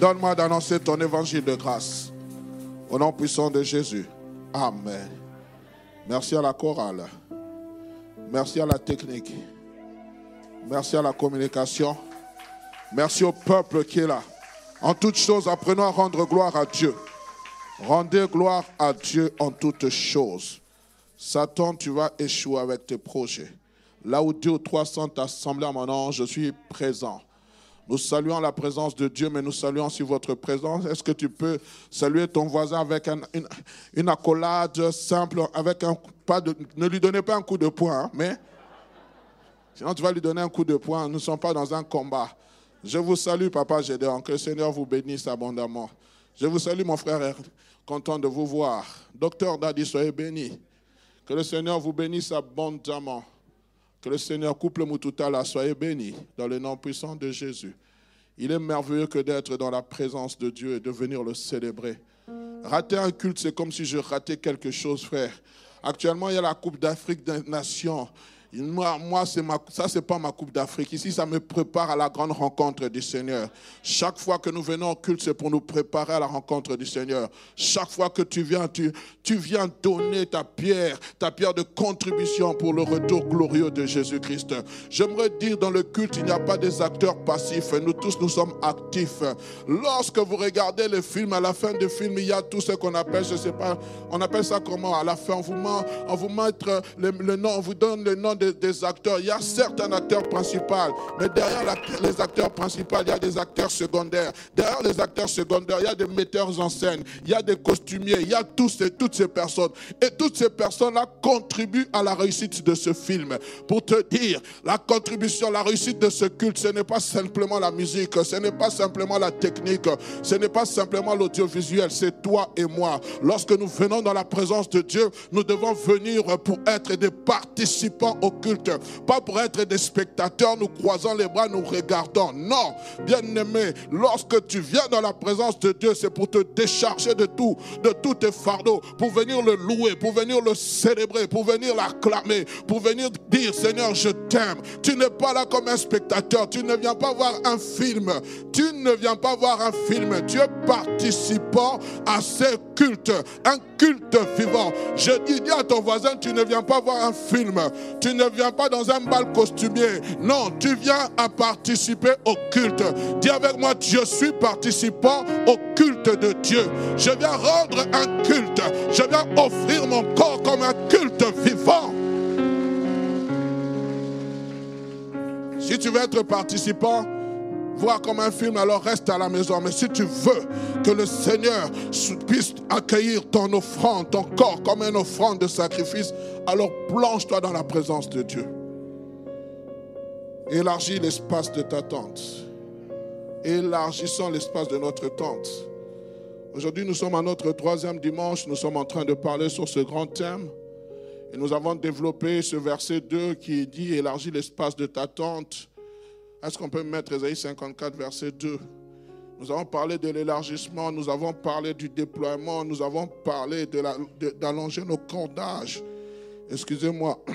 Donne-moi d'annoncer ton évangile de grâce. Au nom puissant de Jésus. Amen. Merci à la chorale. Merci à la technique. Merci à la communication. Merci au peuple qui est là. En toutes choses, apprenons à rendre gloire à Dieu. Rendez gloire à Dieu en toutes choses. Satan, tu vas échouer avec tes projets. Là où deux ou trois sont assemblés à mon nom, je suis présent. Nous saluons la présence de Dieu, mais nous saluons aussi votre présence. Est-ce que tu peux saluer ton voisin avec une, accolade simple, avec un pas de, ne lui donnez pas un coup de poing, hein, mais sinon tu vas lui donner un coup de poing. Nous ne sommes pas dans un combat. Je vous salue, Papa Gédéon. Que le Seigneur vous bénisse abondamment. Je vous salue, mon frère, content de vous voir. Docteur Dadi, soyez béni. Que le Seigneur vous bénisse abondamment. Que le Seigneur coupe le Moutouta soyez bénis dans le nom puissant de Jésus. Il est merveilleux que d'être dans la présence de Dieu et de venir le célébrer. Rater un culte, c'est comme si je ratais quelque chose, frère. Actuellement, il y a la Coupe d'Afrique des Nations. Moi, moi ma, ça, ce n'est pas ma Coupe d'Afrique. Ici, ça me prépare à la grande rencontre du Seigneur. Chaque fois que nous venons au culte, c'est pour nous préparer à la rencontre du Seigneur. Chaque fois que tu viens, tu, viens donner ta pierre, ta pierre de contribution pour le retour glorieux de Jésus-Christ. J'aimerais dire, dans le culte, il n'y a pas des acteurs passifs. Nous tous, nous sommes actifs. Lorsque vous regardez le film, à la fin du film, il y a tout ce qu'on appelle, je ne sais pas, on appelle ça comment? À la fin, on vous met, on vous met le, le nom, on vous donne le nom des, acteurs. Il y a certains acteurs principaux, mais derrière les acteurs principaux, il y a des acteurs secondaires. Derrière les acteurs secondaires, il y a des metteurs en scène, il y a des costumiers, il y a tous et toutes ces personnes. Et toutes ces personnes-là contribuent à la réussite de ce film. Pour te dire, la contribution, la réussite de ce culte, ce n'est pas simplement la musique, ce n'est pas simplement la technique, ce n'est pas simplement l'audiovisuel, c'est toi et moi. Lorsque nous venons dans la présence de Dieu, nous devons venir pour être des participants au culte, pas pour être des spectateurs, nous croisant les bras, nous regardons. Non, bien aimé, lorsque tu viens dans la présence de Dieu, c'est pour te décharger de tout, de tous tes fardeaux, pour venir le louer, pour venir le célébrer, pour venir l'acclamer, pour venir dire Seigneur, je t'aime. Tu n'es pas là comme un spectateur, tu ne viens pas voir un film, tu ne viens pas voir un film, tu es participant à ce culte, un culte vivant. Je dis, dis à ton voisin, tu ne viens pas voir un film, tu ne viens pas dans un bal costumier. Non, tu viens à participer au culte. Dis avec moi, je suis participant au culte de Dieu. Je viens rendre un culte. Je viens offrir mon corps comme un culte vivant. Si tu veux être participant, voir comme un film, alors reste à la maison. Mais si tu veux que le Seigneur puisse accueillir ton offrande, ton corps comme une offrande de sacrifice, alors plonge-toi dans la présence de Dieu. Élargis l'espace de ta tente. Élargissons l'espace de notre tente. Aujourd'hui, nous sommes à notre troisième dimanche. Nous sommes en train de parler sur ce grand thème. Et nous avons développé ce verset 2 qui dit Élargis l'espace de ta tente est-ce qu'on peut mettre Ésaïe 54, verset 2 Nous avons parlé de l'élargissement, nous avons parlé du déploiement, nous avons parlé d'allonger nos cordages. Excusez-moi.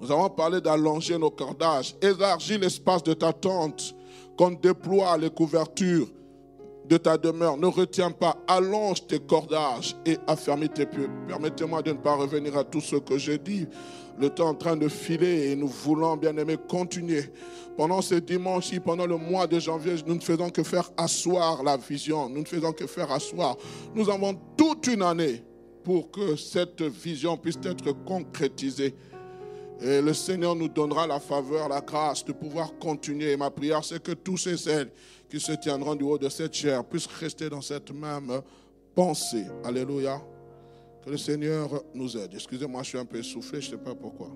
Nous avons parlé d'allonger nos cordages. Élargis l'espace de ta tente, qu'on déploie les couvertures de ta demeure. Ne retiens pas, allonge tes cordages et affermis tes pieds. Permettez-moi de ne pas revenir à tout ce que j'ai dit le temps en train de filer et nous voulons, bien aimé, continuer. Pendant ce dimanche pendant le mois de janvier, nous ne faisons que faire asseoir la vision. Nous ne faisons que faire asseoir. Nous avons toute une année pour que cette vision puisse être concrétisée. Et le Seigneur nous donnera la faveur, la grâce de pouvoir continuer. Et ma prière, c'est que tous et celles qui se tiendront du haut de cette chair puissent rester dans cette même pensée. Alléluia. Que le Seigneur nous aide. Excusez-moi, je suis un peu essoufflé, je ne sais pas pourquoi.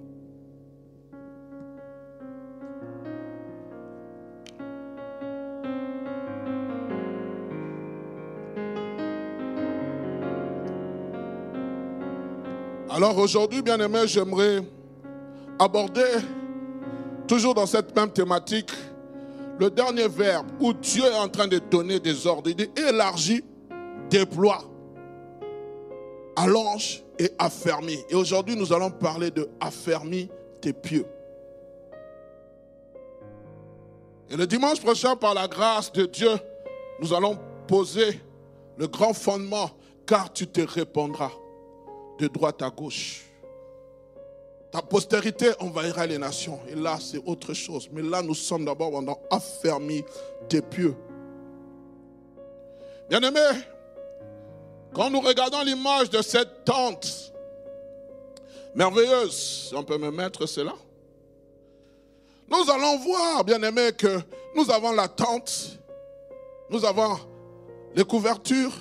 Alors aujourd'hui, bien aimé, j'aimerais aborder, toujours dans cette même thématique, le dernier verbe où Dieu est en train de donner des ordres. Il dit élargis, déploie, allonge et affermis. Et aujourd'hui, nous allons parler de affermis tes pieux. Et le dimanche prochain, par la grâce de Dieu, nous allons poser le grand fondement, car tu te répondras de droite à gauche. Ta postérité envahira les nations. Et là, c'est autre chose. Mais là, nous sommes d'abord dans affermis tes pieux. Bien-aimés, quand nous regardons l'image de cette tente merveilleuse, on peut me mettre cela, nous allons voir, bien-aimés, que nous avons la tente, nous avons les couvertures,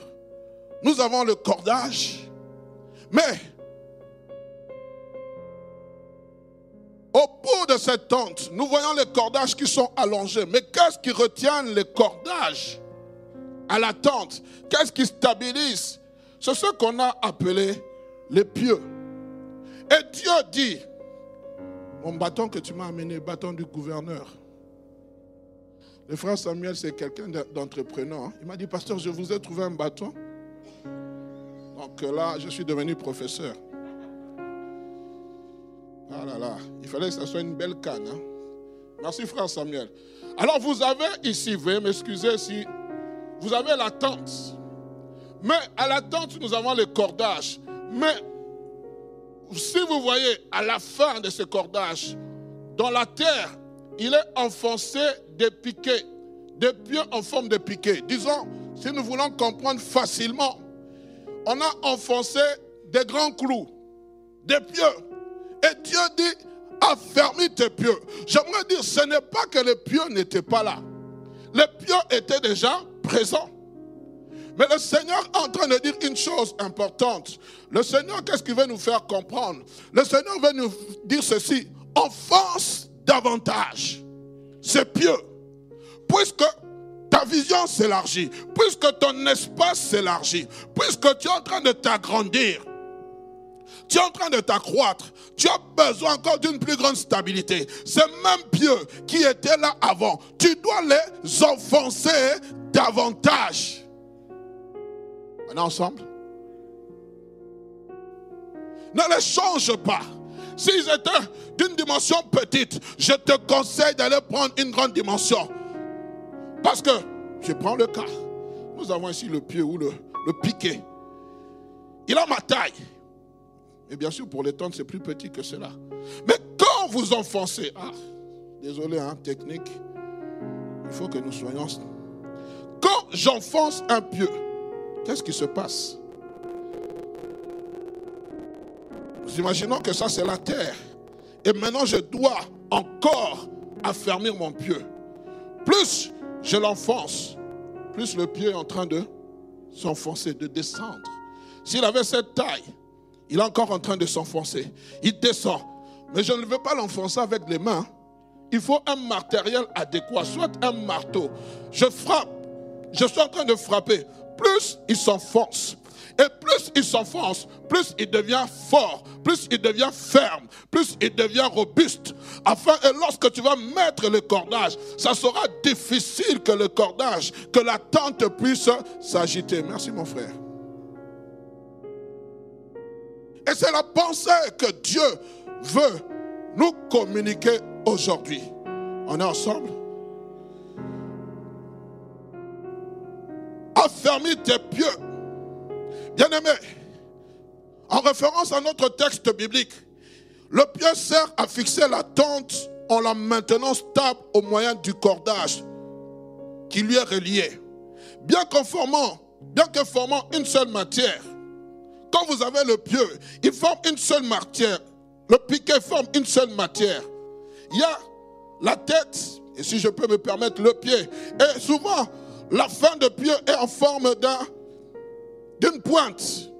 nous avons le cordage, mais, au bout de cette tente, nous voyons les cordages qui sont allongés. Mais qu'est-ce qui retient les cordages à la tente? Qu'est-ce qui stabilise C'est ce qu'on a appelé les pieux. Et Dieu dit, mon bâton que tu m'as amené, bâton du gouverneur. Le frère Samuel, c'est quelqu'un d'entrepreneur. Il m'a dit, pasteur, je vous ai trouvé un bâton. Donc là, je suis devenu professeur. Ah là là, il fallait que ce soit une belle canne. Hein. Merci frère Samuel. Alors vous avez ici, veuillez m'excuser si vous avez la tente. Mais à la tente, nous avons le cordage. Mais si vous voyez à la fin de ce cordage, dans la terre, il est enfoncé des piquets, des pieux en forme de piquets. Disons, si nous voulons comprendre facilement, on a enfoncé des grands clous, des pieux. Et Dieu dit, affermis tes pieux. J'aimerais dire, ce n'est pas que les pieux n'étaient pas là. Les pieux étaient déjà présents. Mais le Seigneur est en train de dire une chose importante. Le Seigneur, qu'est-ce qu'il veut nous faire comprendre? Le Seigneur veut nous dire ceci. Enfonce davantage ces pieux. Puisque ta vision s'élargit, puisque ton espace s'élargit, puisque tu es en train de t'agrandir, tu es en train de t'accroître, tu as besoin encore d'une plus grande stabilité. Ces mêmes pieux qui étaient là avant, tu dois les enfoncer davantage. Ensemble Ne les change pas. S'ils étaient d'une dimension petite, je te conseille d'aller prendre une grande dimension. Parce que, je prends le cas, nous avons ici le pied ou le, piquet. Il a ma taille. Et bien sûr, pour les tentes, c'est plus petit que cela. Mais quand vous enfoncez, ah, désolé, hein, technique, il faut que nous soyons. Quand j'enfonce un pieu, qu'est-ce qui se passe? Nous imaginons que ça, c'est la terre. Et maintenant, je dois encore affermir mon pieu. Plus je l'enfonce, plus le pied est en train de s'enfoncer, de descendre. S'il avait cette taille, il est encore en train de s'enfoncer. Il descend. Mais je ne veux pas l'enfoncer avec les mains. Il faut un matériel adéquat, soit un marteau. Je frappe. Je suis en train de frapper. Plus il s'enfonce, et plus il s'enfonce, plus il devient fort, plus il devient ferme, plus il devient robuste. Afin, et lorsque tu vas mettre le cordage, ça sera difficile que le cordage, que la tente puisse s'agiter. Merci mon frère. Et c'est la pensée que Dieu veut nous communiquer aujourd'hui. On est ensemble? Affermis tes pieux Bien-aimé, en référence à notre texte biblique, le pied sert à fixer la tente en la maintenant stable au moyen du cordage qui lui est relié. Bien conformant, bien que formant une seule matière, quand vous avez le pieu, il forme une seule matière, Le piquet forme une seule matière. Il y a la tête, et si je peux me permettre, le pied. Et souvent, la fin de pied est en forme d'une pointe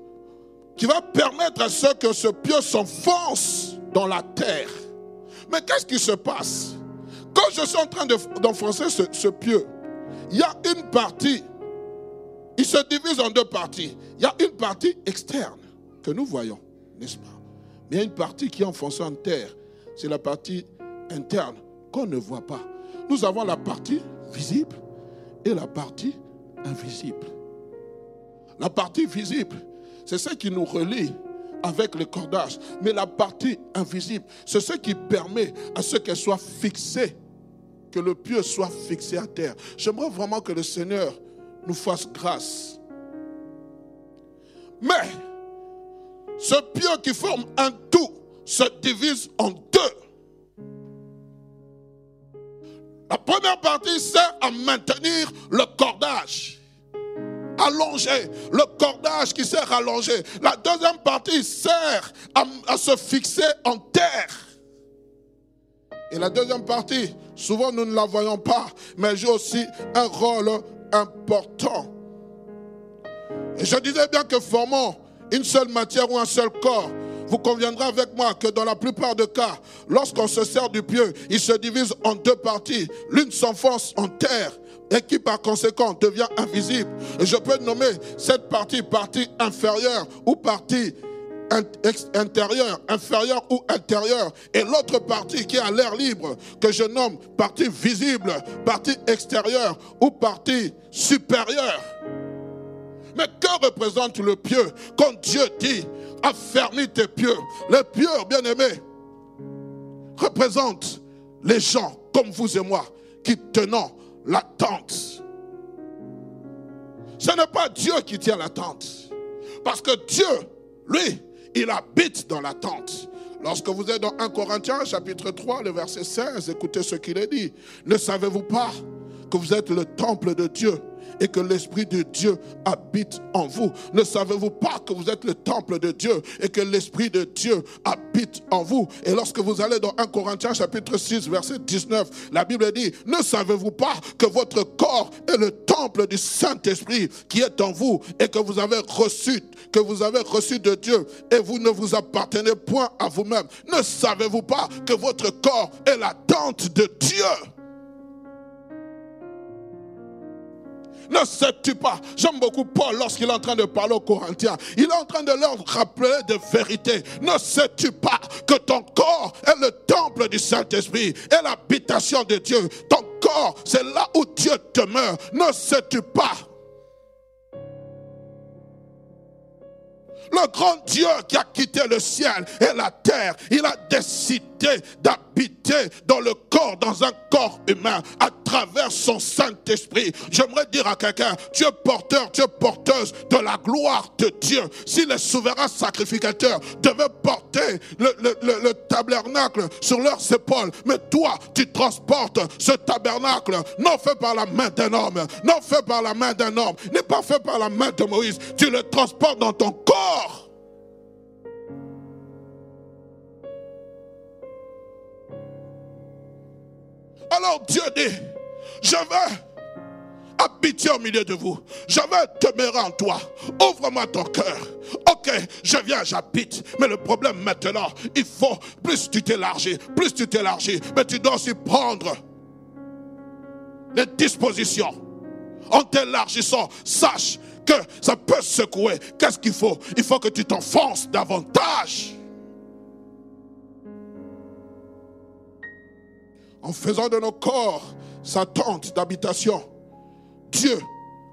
qui va permettre à ce que ce pieu s'enfonce dans la terre. Mais qu'est-ce qui se passe? Quand je suis en train d'enfoncer ce, ce pieu, il y a une partie, il se divise en deux parties. Il y a une partie externe que nous voyons, n'est-ce pas? Mais il y a une partie qui est enfoncée en terre. C'est la partie interne qu'on ne voit pas. Nous avons la partie visible et la partie invisible. La partie visible, c'est ce qui nous relie avec le cordage. Mais la partie invisible, c'est ce qui permet à ce qu'elle soit fixée, que le pieu soit fixé à terre. J'aimerais vraiment que le Seigneur nous fasse grâce. Mais ce pieu qui forme un tout se divise en deux. La première partie sert à maintenir le cordage allongé, le cordage qui sert à allonger. La deuxième partie sert à, se fixer en terre. Et la deuxième partie, souvent nous ne la voyons pas, mais joue aussi un rôle important. Et je disais bien que formons une seule matière ou un seul corps, vous conviendrez avec moi que dans la plupart des cas, lorsqu'on se sert du pieu, il se divise en deux parties. L'une s'enfonce en terre et qui par conséquent devient invisible. Je peux nommer cette partie partie inférieure ou partie intérieure, inférieure ou intérieure, et l'autre partie qui est à l'air libre, que je nomme partie visible, partie extérieure ou partie supérieure. Mais que représente le pieu quand Dieu dit affermis tes pieux Les pieux, bien aimés, représentent les gens comme vous et moi qui tenons la tente. Ce n'est pas Dieu qui tient la tente. Parce que Dieu, lui, il habite dans la tente. Lorsque vous êtes dans 1 Corinthiens chapitre 3, le verset 16, écoutez ce qu'il est dit. Ne savez-vous pas que vous êtes le temple de Dieu? Et que l'Esprit de Dieu habite en vous. Ne savez-vous pas que vous êtes le temple de Dieu et que l'Esprit de Dieu habite en vous? Et lorsque vous allez dans 1 Corinthiens chapitre 6 verset 19, la Bible dit, ne savez-vous pas que votre corps est le temple du Saint-Esprit qui est en vous et que vous avez reçu, que vous avez reçu de Dieu et vous ne vous appartenez point à vous-même? Ne savez-vous pas que votre corps est la tente de Dieu Ne sais-tu pas J'aime beaucoup Paul lorsqu'il est en train de parler aux Corinthiens. Il est en train de leur rappeler de vérité. Ne sais-tu pas que ton corps est le temple du Saint-Esprit et l'habitation de Dieu? Ton corps, c'est là où Dieu demeure. Ne sais-tu pas? Le grand Dieu qui a quitté le ciel et la terre, il a décidé d'habiter dans le corps, dans un corps humain, travers son Saint-Esprit. J'aimerais dire à quelqu'un, tu es porteur, tu es porteuse de la gloire de Dieu. Si les souverains sacrificateurs devaient porter le, le tabernacle sur leurs épaules, mais toi, tu transportes ce tabernacle, non fait par la main d'un homme, non fait par la main d'un homme, n'est pas fait par la main de Moïse, tu le transportes dans ton corps. Alors Dieu dit, je vais habiter au milieu de vous. Je vais demeurer en toi. Ouvre-moi ton cœur. Ok, je viens, j'habite. Mais le problème maintenant, il faut, plus tu t'élargis, plus tu t'élargis, mais tu dois aussi prendre les dispositions. En t'élargissant, sache que ça peut secouer. Qu'est-ce qu'il faut? Il faut que tu t'enfonces davantage. En faisant de nos corps sa tente d'habitation, Dieu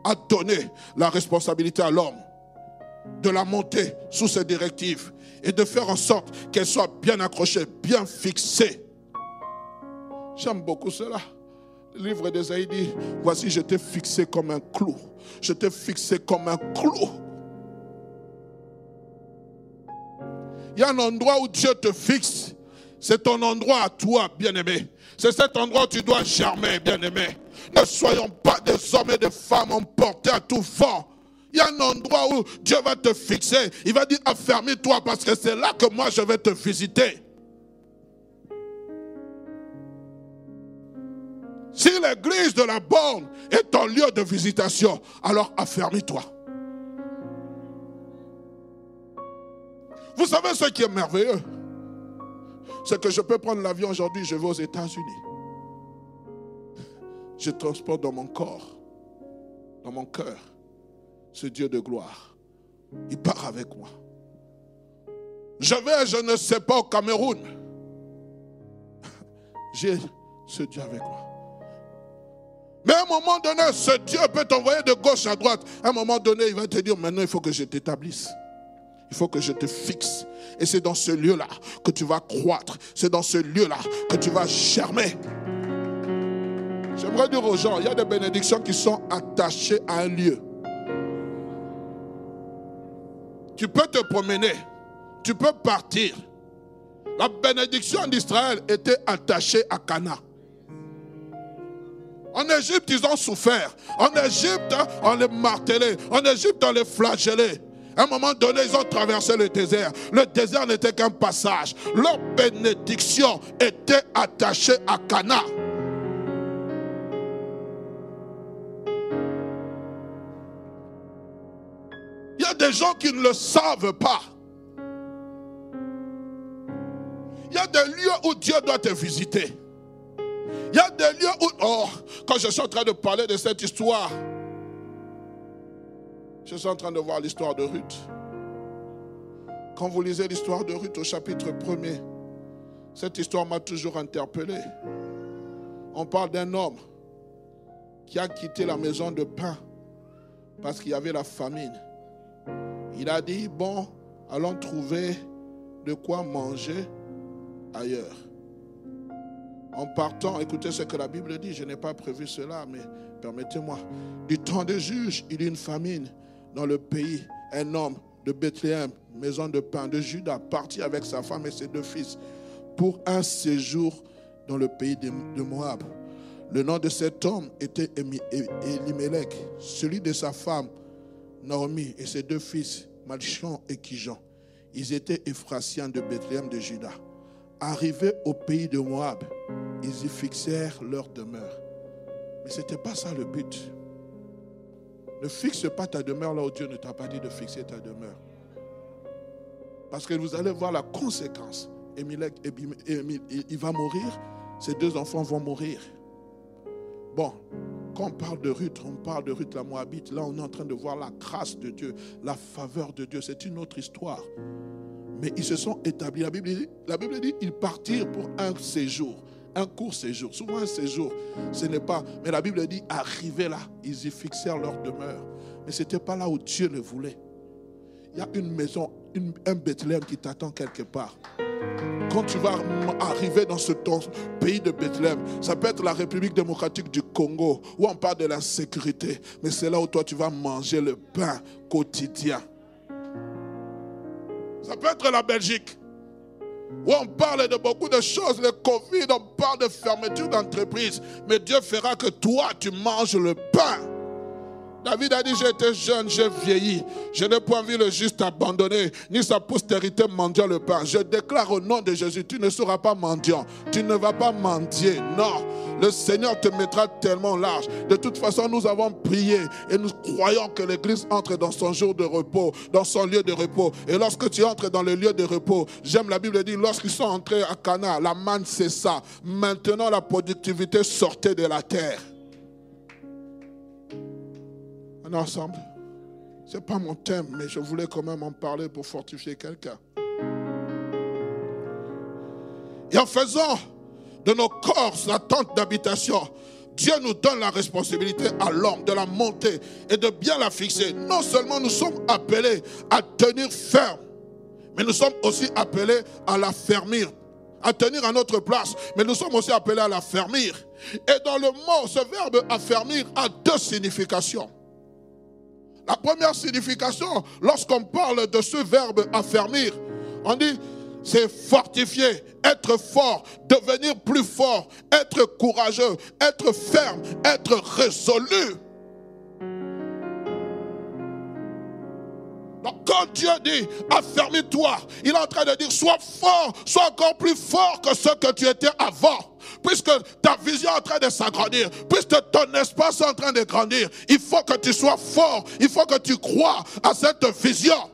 a donné la responsabilité à l'homme de la monter sous ses directives et de faire en sorte qu'elle soit bien accrochée, bien fixée. J'aime beaucoup cela. Le livre d'Esaïe dit, voici, je t'ai fixé comme un clou. Je t'ai fixé comme un clou. Il y a un endroit où Dieu te fixe. C'est ton endroit à toi, bien-aimé. C'est cet endroit où tu dois germer, bien-aimé. Ne soyons pas des hommes et des femmes emportés à tout vent Il y a un endroit où Dieu va te fixer. Il va dire, affermis-toi parce que c'est là que moi je vais te visiter. Si l'église de la borne est ton lieu de visitation, alors affermis-toi. Vous savez ce qui est merveilleux? C'est que je peux prendre l'avion aujourd'hui, je vais aux États-Unis. Je transporte dans mon corps, dans mon cœur, ce Dieu de gloire. Il part avec moi. Je vais, je ne sais pas, au Cameroun. J'ai ce Dieu avec moi. Mais à un moment donné, ce Dieu peut t'envoyer de gauche à droite. À un moment donné, il va te dire, maintenant, il faut que je t'établisse. Il faut que je te fixe. Et c'est dans ce lieu-là que tu vas croître. C'est dans ce lieu-là que tu vas germer. J'aimerais dire aux gens, il y a des bénédictions qui sont attachées à un lieu. Tu peux te promener. Tu peux partir. La bénédiction d'Israël était attachée à Cana. En Égypte, ils ont souffert. En Égypte, on les martelait. En Égypte, on les flagellait. À un moment donné, ils ont traversé le désert. Le désert n'était qu'un passage. Leur bénédiction était attachée à Cana. Il y a des gens qui ne le savent pas. Il y a des lieux où Dieu doit te visiter. Il y a des lieux où, oh, quand je suis en train de parler de cette histoire, je suis en train de voir l'histoire de Ruth. Quand vous lisez l'histoire de Ruth au chapitre 1er, cette histoire m'a toujours interpellé. On parle d'un homme qui a quitté la maison de pain parce qu'il y avait la famine. Il a dit, bon, allons trouver de quoi manger ailleurs. En partant, écoutez ce que la Bible dit, je n'ai pas prévu cela, mais permettez-moi. Du temps des juges, il y a une famine dans le pays. Un homme de Bethléem, maison de pain de Juda, parti avec sa femme et ses deux fils pour un séjour dans le pays de Moab. Le nom de cet homme était Elimelech, celui de sa femme Naomi et ses deux fils, Malchon et Kijan. Ils étaient Ephrasiens de Bethléem de Juda. Arrivés au pays de Moab, ils y fixèrent leur demeure. Mais ce n'était pas ça le but. Ne fixe pas ta demeure là où Dieu ne t'a pas dit de fixer ta demeure. Parce que vous allez voir la conséquence. Émile, il va mourir, ses deux enfants vont mourir. Bon, quand on parle de Ruth, on parle de Ruth la Moabite. Là, on est en train de voir la grâce de Dieu, la faveur de Dieu. C'est une autre histoire. Mais ils se sont établis. La Bible dit, la Bible dit ils partirent pour un séjour, un court séjour. Souvent un séjour, ce n'est pas. Mais la Bible dit, arrivés là, ils y fixèrent leur demeure. Mais ce n'était pas là où Dieu le voulait. Il y a une maison, un Bethléem qui t'attend quelque part. Quand tu vas arriver dans ce pays de Bethléem, ça peut être la République démocratique du Congo, où on parle de la sécurité, mais c'est là où toi tu vas manger le pain quotidien. Ça peut être la Belgique, où on parle de beaucoup de choses, le Covid, on parle de fermeture d'entreprise, mais Dieu fera que toi tu manges le pain. David a dit, j'étais jeune, j'ai vieilli. Je n'ai point vu le juste abandonné, ni sa postérité mendiant le pain. Je déclare au nom de Jésus, tu ne seras pas mendiant. Tu ne vas pas mendier. Non. Le Seigneur te mettra tellement large. De toute façon, nous avons prié et nous croyons que l'Église entre dans son jour de repos, dans son lieu de repos. Et lorsque tu entres dans le lieu de repos, j'aime la Bible dit, lorsqu'ils sont entrés à Cana, la manne ça. Maintenant, la productivité sortait de la terre ensemble. Ce pas mon thème, mais je voulais quand même en parler pour fortifier quelqu'un. Et en faisant de nos corps la tente d'habitation, Dieu nous donne la responsabilité à l'homme de la monter et de bien la fixer. Non seulement nous sommes appelés à tenir ferme, mais nous sommes aussi appelés à la fermir, à tenir à notre place, mais nous sommes aussi appelés à la fermir. Et dans le mot, ce verbe affermir a deux significations. La première signification, lorsqu'on parle de ce verbe affermir, on dit c'est fortifier, être fort, devenir plus fort, être courageux, être ferme, être résolu. Donc, quand Dieu dit, affermis-toi, il est en train de dire, sois fort, sois encore plus fort que ce que tu étais avant. Puisque ta vision est en train de s'agrandir, puisque ton espace est en train de grandir, il faut que tu sois fort, il faut que tu crois à cette vision.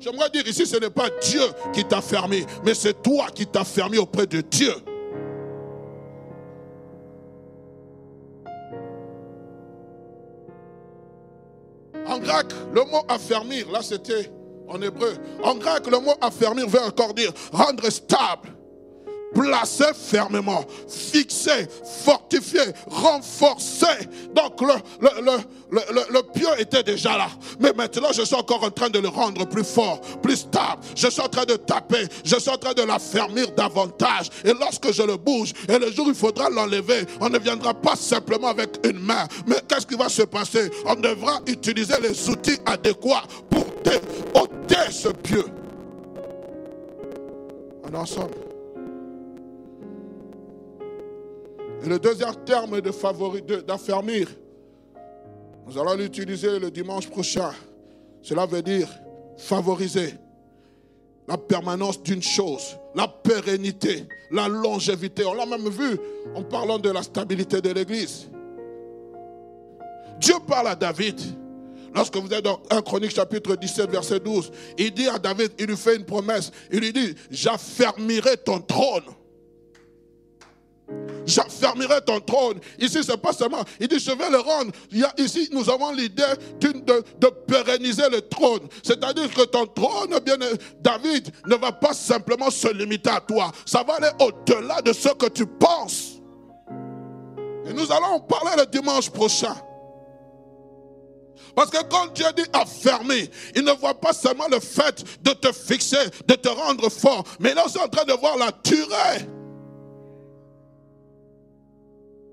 J'aimerais dire ici, ce n'est pas Dieu qui t'a fermé, mais c'est toi qui t'as fermé auprès de Dieu. Grec, le mot affermir, là c'était en hébreu. En grec, le mot affermir veut encore dire rendre stable placé fermement, fixé, fortifié, renforcé. Donc le, le, le, le, pieu était déjà là. Mais maintenant, je suis encore en train de le rendre plus fort, plus stable. Je suis en train de taper, je suis en train de l'affermir davantage. Et lorsque je le bouge, et le jour où il faudra l'enlever, on ne viendra pas simplement avec une main. Mais qu'est-ce qui va se passer? On devra utiliser les outils adéquats pour ôter ce pieu. On ensemble. Et le deuxième terme de d'affermir, nous allons l'utiliser le dimanche prochain. Cela veut dire favoriser la permanence d'une chose, la pérennité, la longévité. On l'a même vu en parlant de la stabilité de l'Église. Dieu parle à David. Lorsque vous êtes dans 1 Chronique chapitre 17 verset 12, il dit à David, il lui fait une promesse. Il lui dit, j'affermirai ton trône j'affermirai ton trône. Ici, c'est pas seulement, il dit, je vais le rendre. ici, nous avons l'idée de, pérenniser le trône. C'est-à-dire que ton trône, bien, David, ne va pas simplement se limiter à toi. Ça va aller au-delà de ce que tu penses. Et nous allons en parler le dimanche prochain. Parce que quand Dieu dit affermer, il ne voit pas seulement le fait de te fixer, de te rendre fort, mais il est aussi en train de voir la durée.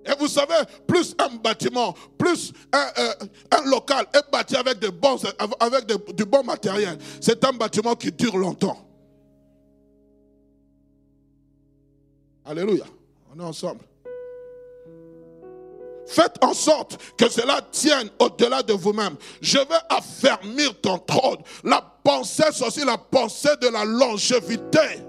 Et vous savez, plus un bâtiment, plus un, euh, local est bâti avec, bons, avec du bon matériel, c'est un bâtiment qui dure longtemps. Alléluia. On est ensemble. Faites en sorte que cela tienne au-delà de vous-même. Je vais affermir ton trône. La pensée, c'est aussi la pensée de la longévité.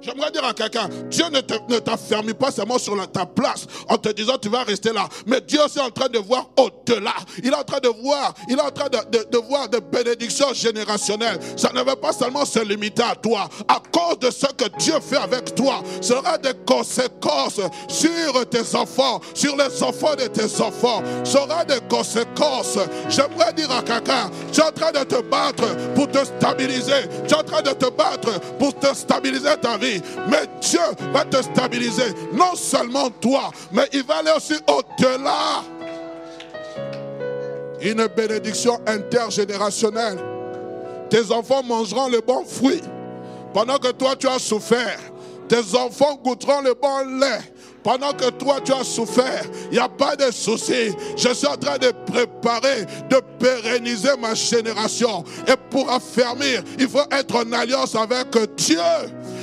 J'aimerais dire à quelqu'un, Dieu ne t'affermit pas seulement sur ta place en te disant tu vas rester là. Mais Dieu est en train de voir au-delà. Il est en train de voir, il est en train de, voir des bénédictions générationnelles. Ça ne va pas seulement se limiter à toi. À cause de ce que Dieu fait avec toi, sera des conséquences sur tes enfants, sur les enfants de tes enfants. Sera des conséquences. J'aimerais dire à quelqu'un, tu es en train de te battre pour te stabiliser. Tu es en train de te battre pour te stabiliser ta vie. Mais Dieu va te stabiliser. Non seulement toi, mais il va aller aussi au-delà. Une bénédiction intergénérationnelle. Tes enfants mangeront le bon fruit. Pendant que toi, tu as souffert, tes enfants goûteront le bon lait. Pendant que toi tu as souffert, il n'y a pas de souci. Je suis en train de préparer, de pérenniser ma génération. Et pour affermir, il faut être en alliance avec Dieu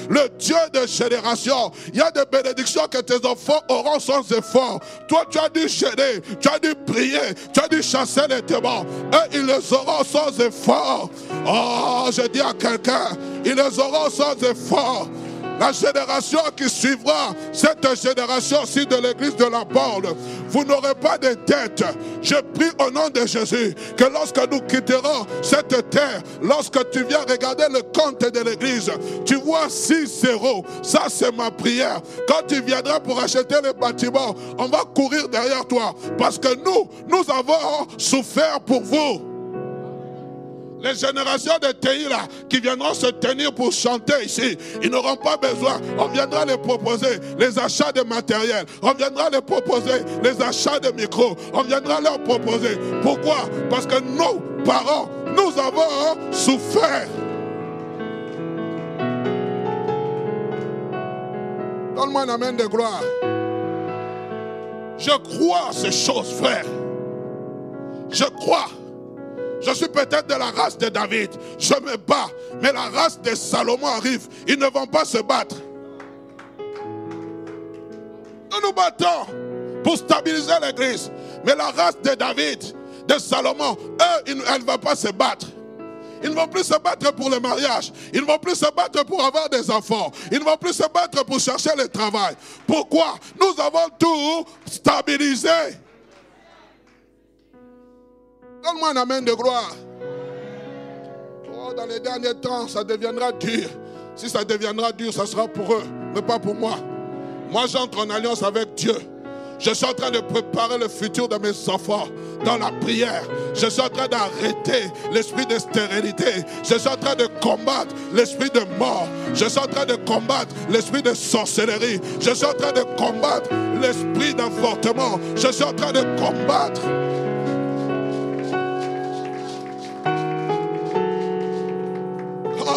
le Dieu de génération. Il y a des bénédictions que tes enfants auront sans effort. Toi, tu as dû gêner, tu as dû prier, tu as dû chasser les démons. Et ils les auront sans effort. Oh, je dis à quelqu'un, ils les auront sans effort. La génération qui suivra, cette génération-ci de l'église de la porte, vous n'aurez pas de tête. Je prie au nom de Jésus que lorsque nous quitterons cette terre, lorsque tu viens regarder le compte de l'église, tu vois 6-0. Ça, c'est ma prière. Quand tu viendras pour acheter le bâtiment, on va courir derrière toi. Parce que nous, nous avons souffert pour vous. Les générations de TI qui viendront se tenir pour chanter ici, ils n'auront pas besoin. On viendra les proposer les achats de matériel. On viendra les proposer les achats de micros. On viendra leur proposer. Pourquoi? Parce que nos parents, nous avons souffert. Donne-moi un amène de gloire. Je crois ces choses, frère. Je crois. Je suis peut-être de la race de David. Je me bats. Mais la race de Salomon arrive. Ils ne vont pas se battre. Nous nous battons pour stabiliser l'église. Mais la race de David, de Salomon, eux, elle ne va pas se battre. Ils ne vont plus se battre pour le mariage. Ils ne vont plus se battre pour avoir des enfants. Ils ne vont plus se battre pour chercher le travail. Pourquoi? Nous avons tout stabilisé. Donne-moi un amen de gloire. Oh, dans les derniers temps, ça deviendra dur. Si ça deviendra dur, ça sera pour eux, mais pas pour moi. Moi, j'entre en alliance avec Dieu. Je suis en train de préparer le futur de mes enfants dans la prière. Je suis en train d'arrêter l'esprit de stérilité. Je suis en train de combattre l'esprit de mort. Je suis en train de combattre l'esprit de sorcellerie. Je suis en train de combattre l'esprit d'avortement. Je suis en train de combattre.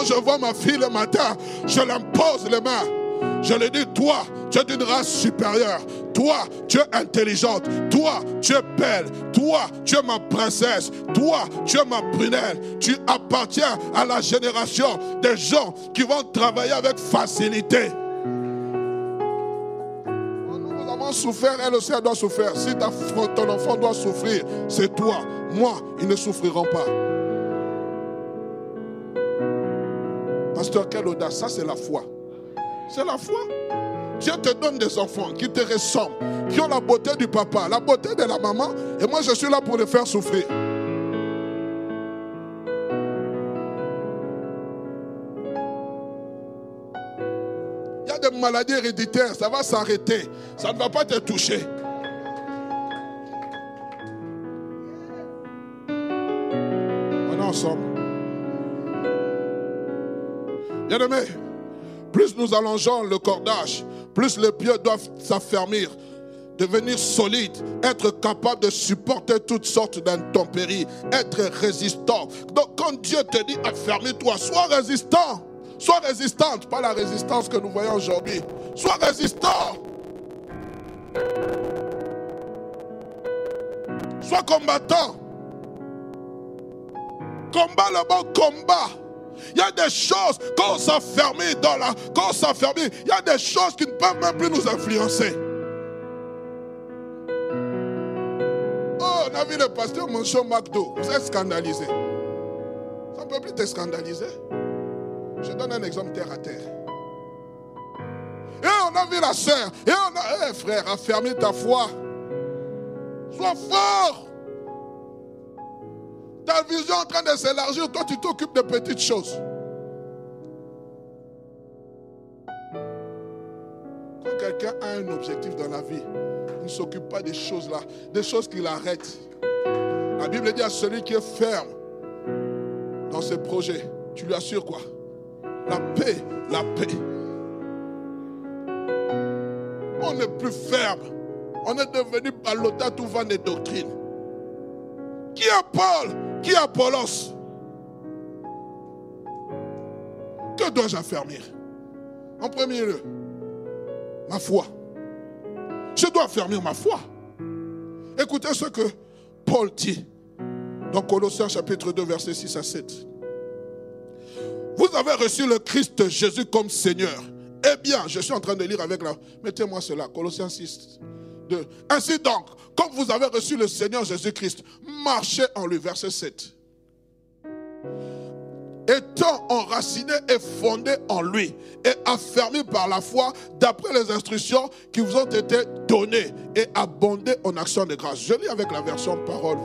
Je vois ma fille le matin, je l'impose les mains. Je lui dis, toi, tu es d'une race supérieure. Toi, tu es intelligente. Toi, tu es belle. Toi, tu es ma princesse. Toi, tu es ma prunelle. Tu appartiens à la génération des gens qui vont travailler avec facilité. Nous avons souffert, elle aussi, elle doit souffrir. Si ton enfant doit souffrir, c'est toi. Moi, ils ne souffriront pas. Quelle audace. Ça, c'est la foi. C'est la foi. Dieu te donne des enfants qui te ressemblent, qui ont la beauté du papa, la beauté de la maman, et moi je suis là pour les faire souffrir. Il y a des maladies héréditaires, ça va s'arrêter, ça ne va pas te toucher. On est ensemble. Bien aimé, plus nous allongeons le cordage, plus les pieds doivent s'affermir, devenir solides, être capable de supporter toutes sortes d'intempéries, être résistant. Donc quand Dieu te dit affermis-toi, sois résistant. Sois résistante, pas la résistance que nous voyons aujourd'hui. Sois résistant. Sois combattant. Combat le bon combat. Il y a des choses, quand on s'afferme dans la. Quand on s'afferme, il y a des choses qui ne peuvent même plus nous influencer. Oh, on a vu le pasteur Monchon McDo. Vous êtes scandalisé. Ça ne peut plus te scandaliser. Je donne un exemple terre à terre. Et on a vu la sœur. Et on a. Eh frère, affermis ta foi. Sois fort. Ta vision est en train de s'élargir, toi tu t'occupes de petites choses. Quand quelqu'un a un objectif dans la vie, il ne s'occupe pas des choses là, des choses qui l'arrêtent. La Bible dit à celui qui est ferme dans ses projets, tu lui assures quoi? La paix, la paix. On n'est plus ferme. On est devenu balotat tout vent des doctrines. Qui est Paul? Qui est Apollos? Que dois-je affermir En premier lieu, ma foi. Je dois affermir ma foi. Écoutez ce que Paul dit dans Colossiens chapitre 2, verset 6 à 7. Vous avez reçu le Christ Jésus comme Seigneur. Eh bien, je suis en train de lire avec la... Mettez-moi cela, Colossiens 6, 2. Ainsi donc, comme vous avez reçu le Seigneur Jésus-Christ, marchez en lui. Verset 7. Étant enraciné et fondé en lui et affermi par la foi d'après les instructions qui vous ont été données et abondé en action de grâce. Je lis avec la version parole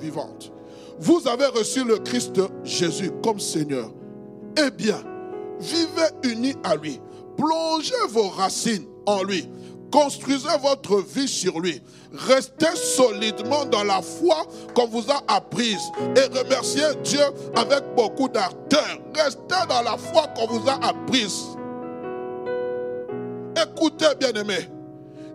vivante. Vous avez reçu le Christ Jésus comme Seigneur. Eh bien, vivez unis à lui. Plongez vos racines en lui Construisez votre vie sur lui. Restez solidement dans la foi qu'on vous a apprise et remerciez Dieu avec beaucoup d'ardeur. Restez dans la foi qu'on vous a apprise. Écoutez, bien-aimés.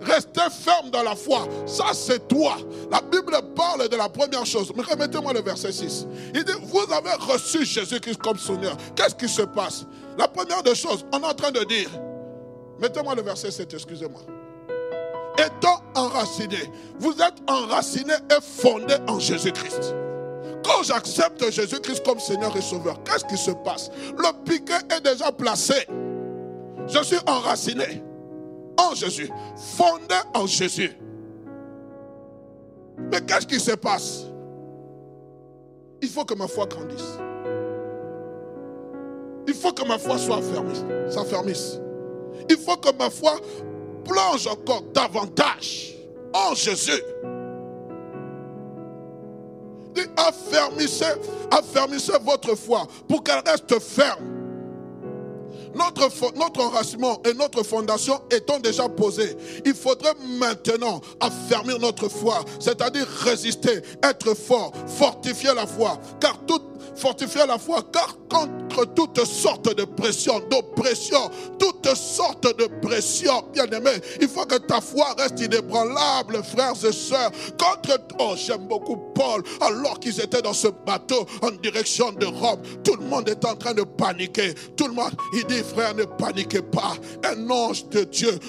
Restez ferme dans la foi. Ça, c'est toi. La Bible parle de la première chose. Mais remettez-moi le verset 6. Il dit, vous avez reçu Jésus-Christ comme Seigneur. Qu'est-ce qui se passe? La première des choses, on est en train de dire, mettez-moi le verset 7, excusez-moi étant enraciné, vous êtes enraciné et fondé en Jésus-Christ. Quand j'accepte Jésus-Christ comme Seigneur et Sauveur, qu'est-ce qui se passe? Le piquet est déjà placé. Je suis enraciné en Jésus, fondé en Jésus. Mais qu'est-ce qui se passe? Il faut que ma foi grandisse. Il faut que ma foi soit s'affermisse. Il faut que ma foi plonge encore davantage en Jésus. Affermissez, affermissez votre foi pour qu'elle reste ferme. Notre, notre enracinement et notre fondation étant déjà posés, il faudrait maintenant affermir notre foi, c'est-à-dire résister, être fort, fortifier la foi, car toute fortifier la foi, car contre toutes sortes de pressions, d'oppression, toutes sortes de pressions, bien aimé, il faut que ta foi reste inébranlable, frères et sœurs. Contre, oh, j'aime beaucoup Paul, alors qu'ils étaient dans ce bateau en direction de Rome, tout le monde est en train de paniquer. Tout le monde, il dit, frère, ne paniquez pas. Un ange de Dieu,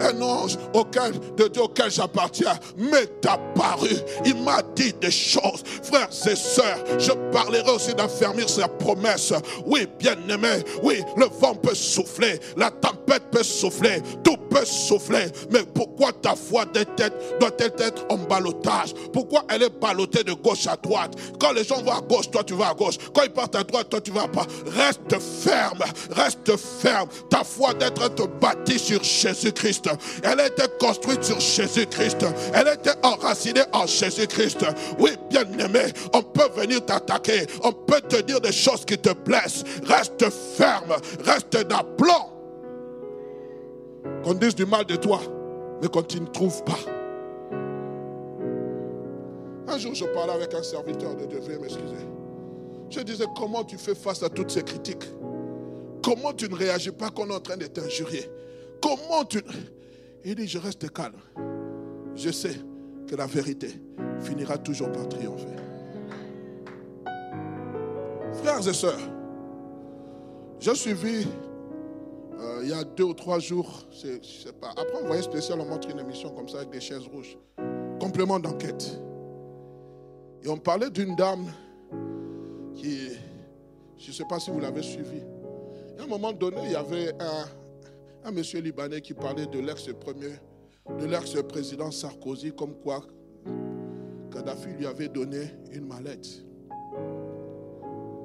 un ange auquel, de Dieu auquel j'appartiens, m'est apparu. Il m'a dit des choses. Frères et sœurs, je parlerai aussi d'affermir sa promesse. Oui, bien-aimé, oui, le vent peut souffler, la tempête peut souffler, tout peut souffler. Mais pourquoi ta foi doit-elle être en balotage Pourquoi elle est ballottée de gauche à droite? Quand les gens vont à gauche, toi tu vas à gauche. Quand ils partent à droite, toi tu vas pas. Reste ferme, reste ferme. Ta foi d'être bâtie sur Jésus-Christ. Elle a été construite sur Jésus-Christ. Elle a été enracinée en Jésus-Christ. Oui, bien-aimé, on peut venir t'attaquer on peut te dire des choses qui te blessent. Reste ferme, reste d'aplomb. Qu'on dise du mal de toi, mais qu'on ne trouve pas. Un jour, je parlais avec un serviteur de Dieu, veuillez m'excuser. Je disais, comment tu fais face à toutes ces critiques? Comment tu ne réagis pas qu'on est en train de t'injurier? Comment tu... Il dit, je reste calme. Je sais que la vérité finira toujours par triompher. Frères et sœurs, j'ai suivi euh, il y a deux ou trois jours, je sais pas. Après, on voyait spécial, on montre une émission comme ça avec des chaises rouges. Complément d'enquête. Et on parlait d'une dame qui, je ne sais pas si vous l'avez suivi. à un moment donné, il y avait un, un monsieur libanais qui parlait de l'ex-premier, de l'ex-président Sarkozy, comme quoi Kadhafi lui avait donné une mallette.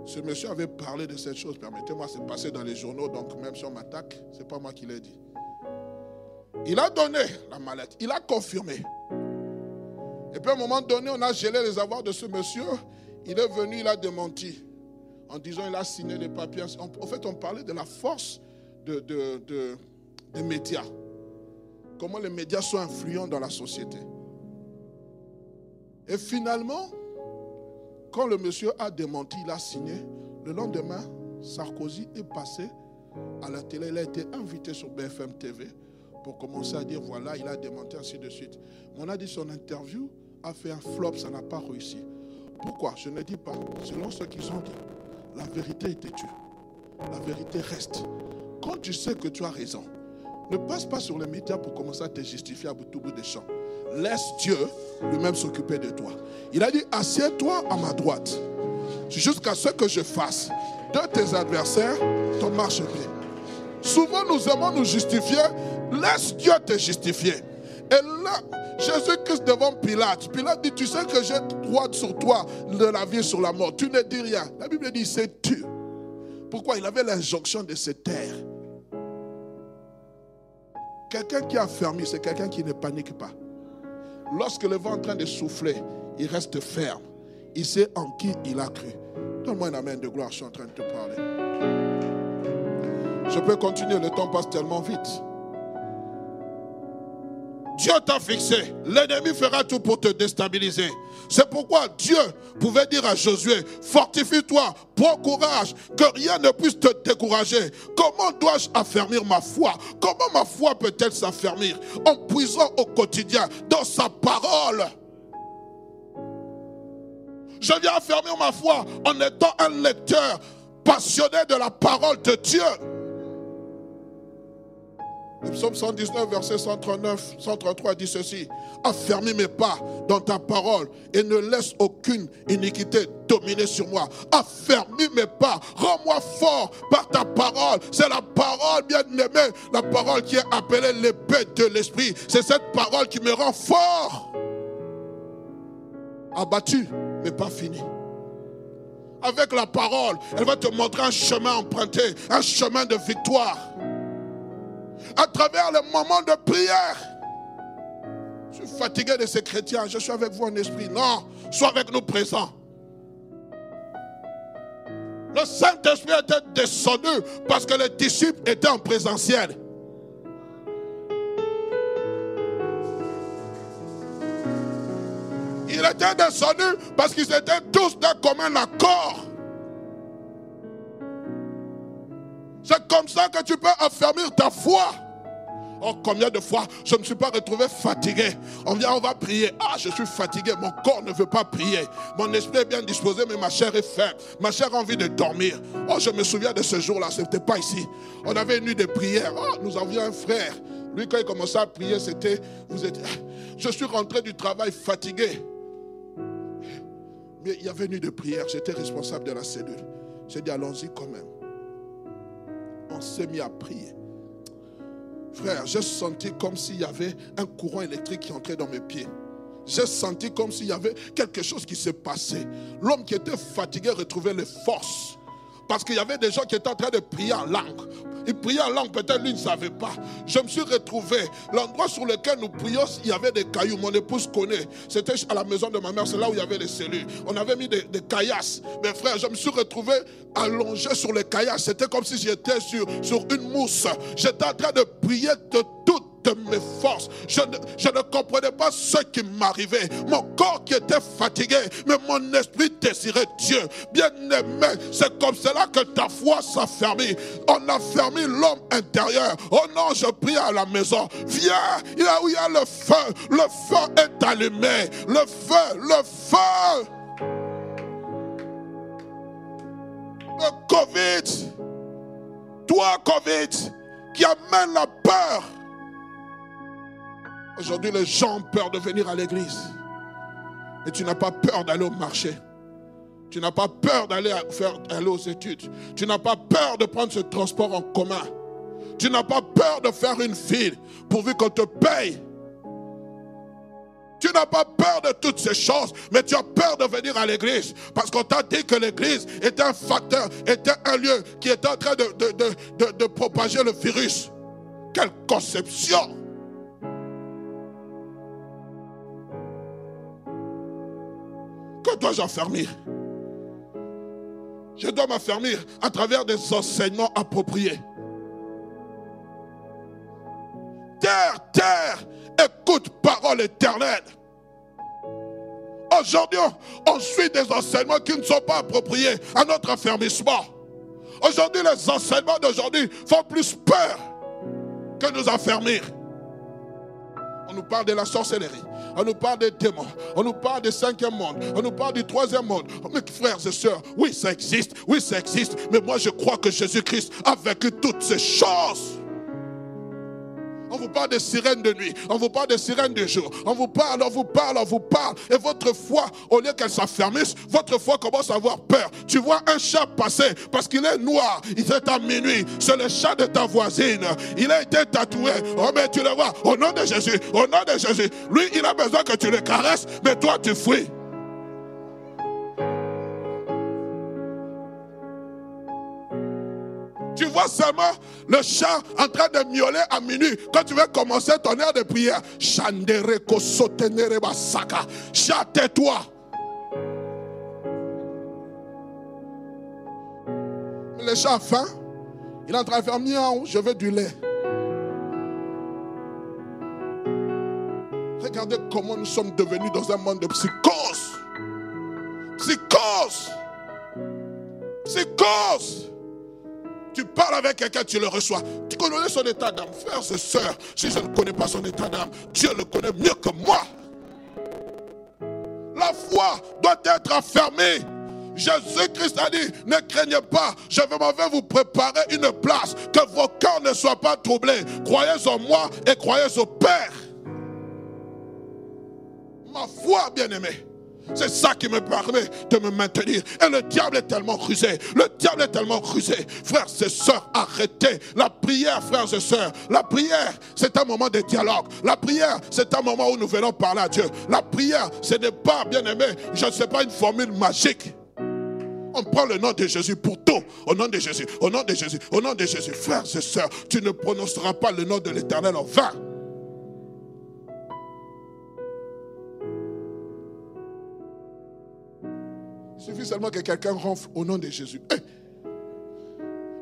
Ce monsieur avait parlé de cette chose. Permettez-moi, c'est passé dans les journaux, donc même si on m'attaque, ce n'est pas moi qui l'ai dit. Il a donné la mallette, il a confirmé. Et puis à un moment donné, on a gelé les avoirs de ce monsieur. Il est venu, il a démenti. En disant, il a signé les papiers. En fait, on parlait de la force de, des médias. Comment les médias sont influents dans la société. Et finalement, quand le monsieur a démenti, il a signé, le lendemain, Sarkozy est passé à la télé. Il a été invité sur BFM TV pour commencer à dire voilà, il a démenti, ainsi de suite. on a dit son interview a fait un flop, ça n'a pas réussi. Pourquoi? Je ne dis pas. Selon ce qu'ils ont dit, la vérité est têtue. La vérité reste. Quand tu sais que tu as raison, ne passe pas sur les médias pour commencer à te justifier à tout bout des champs laisse Dieu lui-même s'occuper de toi. Il a dit, assieds-toi à ma droite, jusqu'à ce que je fasse de tes adversaires ton marchepied. Souvent, nous aimons nous justifier. Laisse Dieu te justifier. Et là, Jésus-Christ devant Pilate, Pilate dit, tu sais que j'ai droit sur toi de la vie sur la mort. Tu ne dis rien. La Bible dit, c'est tu. Pourquoi Il avait l'injonction de se taire? Quelqu'un qui a fermé, c'est quelqu'un qui ne panique pas. Lorsque le vent est en train de souffler, il reste ferme. Il sait en qui il a cru. Donne-moi un amen de gloire, je suis en train de te parler. Je peux continuer, le temps passe tellement vite. Dieu t'a fixé. L'ennemi fera tout pour te déstabiliser. C'est pourquoi Dieu pouvait dire à Josué, fortifie-toi, prends courage, que rien ne puisse te décourager. Comment dois-je affermir ma foi? Comment ma foi peut-elle s'affermir? En puisant au quotidien dans sa parole. Je viens affermir ma foi en étant un lecteur passionné de la parole de Dieu. Le psaume 119, verset 139, 133 dit ceci. Affermis mes pas dans ta parole et ne laisse aucune iniquité dominer sur moi. Affermis mes pas. Rends-moi fort par ta parole. C'est la parole, bien aimée, la parole qui est appelée l'épée de l'esprit. C'est cette parole qui me rend fort. Abattu, mais pas fini. avec la parole. Elle va te montrer un chemin emprunté, un chemin de victoire. À travers les moments de prière. Je suis fatigué de ces chrétiens. Je suis avec vous en esprit. Non, sois avec nous présents. Le Saint-Esprit était descendu parce que les disciples étaient en présentiel. Il était descendu parce qu'ils étaient tous d'un commun accord. C'est comme ça que tu peux affermir ta foi. Oh, combien de fois je ne me suis pas retrouvé fatigué. On vient, on va prier. Ah, je suis fatigué. Mon corps ne veut pas prier. Mon esprit est bien disposé, mais ma chair est faible. Ma chair a envie de dormir. Oh, je me souviens de ce jour-là. Ce n'était pas ici. On avait une nuit de prière. Oh, nous avions un frère. Lui, quand il commençait à prier, c'était. Vous êtes. Je suis rentré du travail fatigué. Mais il y avait une nuit de prière. J'étais responsable de la cellule. J'ai dit, allons-y quand même. On s'est mis à prier. Frère, j'ai senti comme s'il y avait un courant électrique qui entrait dans mes pieds. J'ai senti comme s'il y avait quelque chose qui s'est passé. L'homme qui était fatigué retrouvait les forces. Parce qu'il y avait des gens qui étaient en train de prier en langue. Ils priaient en langue, peut-être lui ne savait pas. Je me suis retrouvé. L'endroit sur lequel nous prions, il y avait des cailloux. Mon épouse connaît. C'était à la maison de ma mère, c'est là où il y avait les cellules. On avait mis des, caillasses. Mais frère, je me suis retrouvé allongé sur les caillasses. C'était comme si j'étais sur, sur une mousse. J'étais en train de prier de toute de mes forces. Je ne, comprenais pas ce qui m'arrivait. Mon corps qui était fatigué, mais mon esprit désirait Dieu. Bien-aimé, c'est comme cela que ta foi s'affermit. On a fermé l'homme intérieur. Oh non, je prie à la maison. Viens, il y a où il y a le feu. Le feu est allumé. Le feu, le feu. Le Covid. Toi, Covid, qui amène la peur Aujourd'hui, les gens ont peur de venir à l'église. Et tu n'as pas peur d'aller au marché. Tu n'as pas peur d'aller faire aller aux études. Tu n'as pas peur de prendre ce transport en commun. Tu n'as pas peur de faire une file pourvu qu'on te paye. Tu n'as pas peur de toutes ces choses, mais tu as peur de venir à l'église. Parce qu'on t'a dit que l'église était un facteur, était un lieu qui était en train de propager le virus. Quelle conception! Que dois-je enfermer Je dois m'affermir à travers des enseignements appropriés. Terre, terre, écoute parole éternelle. Aujourd'hui, on suit des enseignements qui ne sont pas appropriés à notre affermissement. Aujourd'hui, les enseignements d'aujourd'hui font plus peur que nous affermir. On nous parle de la sorcellerie. On nous parle des démons. On nous parle du cinquième monde. On nous parle du troisième monde. Mes frères et sœurs, oui, ça existe. Oui, ça existe. Mais moi, je crois que Jésus-Christ a vécu toutes ces choses. On vous parle des sirènes de nuit. On vous parle des sirènes de jour. On vous parle, on vous parle, on vous parle. Et votre foi, au lieu qu'elle s'affermisse, votre foi commence à avoir peur. Tu vois un chat passer parce qu'il est noir. Il est à minuit. C'est le chat de ta voisine. Il a été tatoué. Oh, mais tu le vois. Au nom de Jésus. Au nom de Jésus. Lui, il a besoin que tu le caresses. Mais toi, tu fuis. Tu vois seulement le chat en train de miauler à minuit. Quand tu veux commencer ton heure de prière, chat, tais-toi. Le chat a faim. Il est en train de faire miaou, je veux du lait. Regardez comment nous sommes devenus dans un monde de psychose. Psychose. Psychose. Tu parles avec quelqu'un, tu le reçois. Tu connais son état d'âme. Frères et sœurs, si je ne connais pas son état d'âme, Dieu le connaît mieux que moi. La foi doit être affermée. Jésus-Christ a dit, ne craignez pas, je vais vous préparer une place, que vos cœurs ne soient pas troublés. Croyez en moi et croyez au Père. Ma foi, bien-aimée, c'est ça qui me permet de me maintenir. Et le diable est tellement rusé. Le diable est tellement rusé. Frères et sœurs, arrêtez. La prière, frères et sœurs, la prière, c'est un moment de dialogue. La prière, c'est un moment où nous venons parler à Dieu. La prière, ce n'est pas, bien aimé, je ne sais pas une formule magique. On prend le nom de Jésus pour tout. Au nom de Jésus, au nom de Jésus, au nom de Jésus. Frères et sœurs, tu ne prononceras pas le nom de l'Éternel en vain. Seulement que quelqu'un ronfle au nom de Jésus. Eh!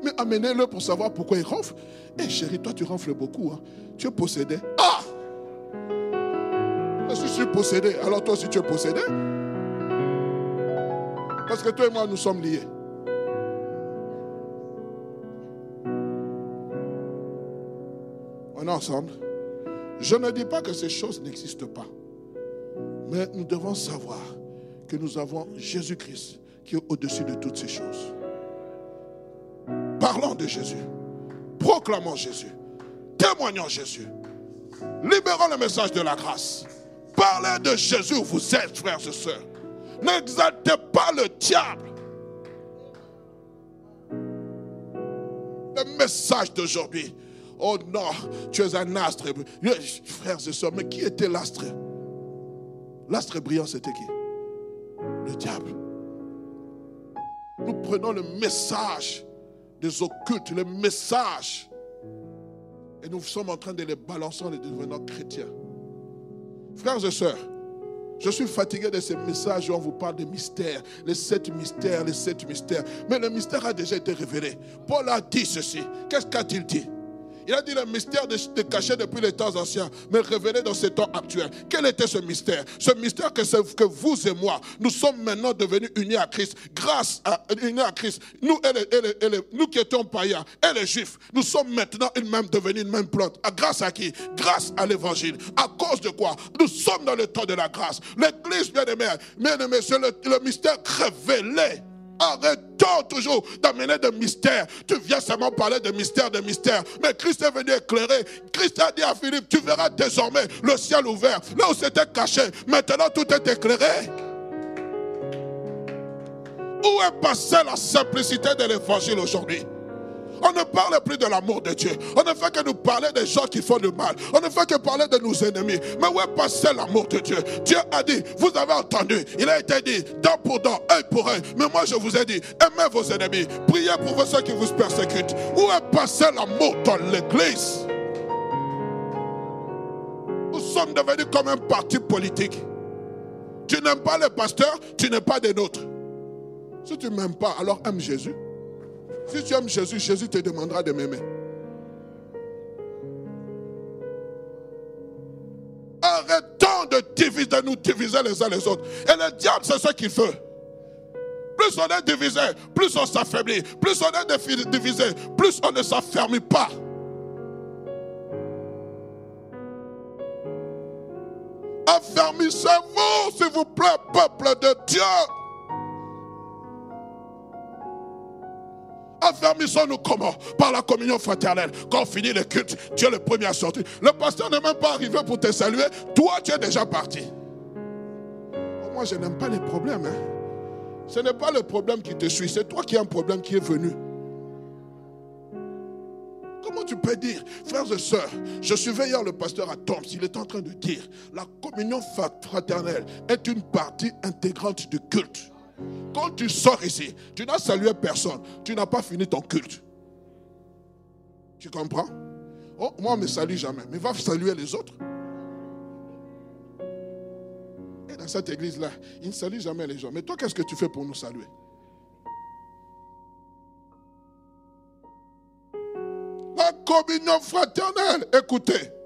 Mais amenez-le pour savoir pourquoi il ronfle. Eh chérie, toi tu ronfles beaucoup. Hein. Tu es possédé. Ah Je suis possédé. Alors toi aussi tu es possédé. Parce que toi et moi nous sommes liés. On est ensemble. Je ne dis pas que ces choses n'existent pas. Mais nous devons savoir que nous avons Jésus-Christ qui est au-dessus de toutes ces choses. Parlons de Jésus. Proclamons Jésus. Témoignons Jésus. Libérons le message de la grâce. Parlez de Jésus où vous êtes, frères et sœurs. N'exaltez pas le diable. Le message d'aujourd'hui. Oh non, tu es un astre. Frères et sœurs, mais qui était l'astre? L'astre brillant, c'était qui? Le diable. Nous prenons le message des occultes, le message. Et nous sommes en train de les balancer en les devenant chrétiens. Frères et sœurs, je suis fatigué de ces messages où on vous parle des mystères, les sept mystères, les sept mystères. Mais le mystère a déjà été révélé. Paul a dit ceci. Qu'est-ce qu'a-t-il dit? Il a dit le mystère de, caché depuis les temps anciens, mais révélé dans ces temps actuels. Quel était ce mystère? Ce mystère que, que vous et moi, nous sommes maintenant devenus unis à Christ, grâce à unis à Christ. Nous, nous qui étions païens et les juifs, nous sommes maintenant une même, devenus une même plante. Grâce à qui? Grâce à l'évangile. À cause de quoi? Nous sommes dans le temps de la grâce. L'église, bien aimé, bien aimé, c'est le mystère révélé Arrêtons toujours d'amener des mystères. Tu viens seulement parler de mystères, de mystères. Mais Christ est venu éclairer. Christ a dit à Philippe, tu verras désormais le ciel ouvert. Là où c'était caché, maintenant tout est éclairé. Où est passée la simplicité de l'évangile aujourd'hui? On ne parle plus de l'amour de Dieu. On ne fait que nous parler des gens qui font du mal. On ne fait que parler de nos ennemis. Mais où est passé l'amour de Dieu? Dieu a dit, vous avez entendu, il a été dit, dent pour dent, œil pour œil. Mais moi je vous ai dit, aimez vos ennemis, priez pour ceux qui vous persécutent. Où est passé l'amour dans l'église? Nous sommes devenus comme un parti politique. Tu n'aimes pas les pasteurs, tu n'es pas des nôtres. Si tu ne m'aimes pas, alors aime Jésus. Si tu aimes Jésus, Jésus te demandera de m'aimer. Arrêtons de, diviser, nous diviser les uns les autres. Et le diable, c'est ce qu'il fait. Plus on est divisé, plus on s'affaiblit. Plus on est divisé, plus on ne s'affermit pas. Affermissez-vous, s'il vous plaît, peuple de Dieu. Affermissons-nous comment Par la communion fraternelle. Quand on finit le culte, tu es le premier à sortir. Le pasteur n'est même pas arrivé pour te saluer. Toi, tu es déjà parti. Moi, je n'aime pas les problèmes. Hein. Ce n'est pas le problème qui te suit, c'est toi qui as un problème qui est venu. Comment tu peux dire, frères et sœurs, je suis hier le pasteur à Toms, il est en train de dire, la communion fraternelle est une partie intégrante du culte. Quand tu sors ici, tu n'as salué personne. Tu n'as pas fini ton culte. Tu comprends? Oh, Moi, on ne me salue jamais. Mais va saluer les autres. Et dans cette église-là, il ne salue jamais les gens. Mais toi, qu'est-ce que tu fais pour nous saluer? La communion fraternelle. Écoutez.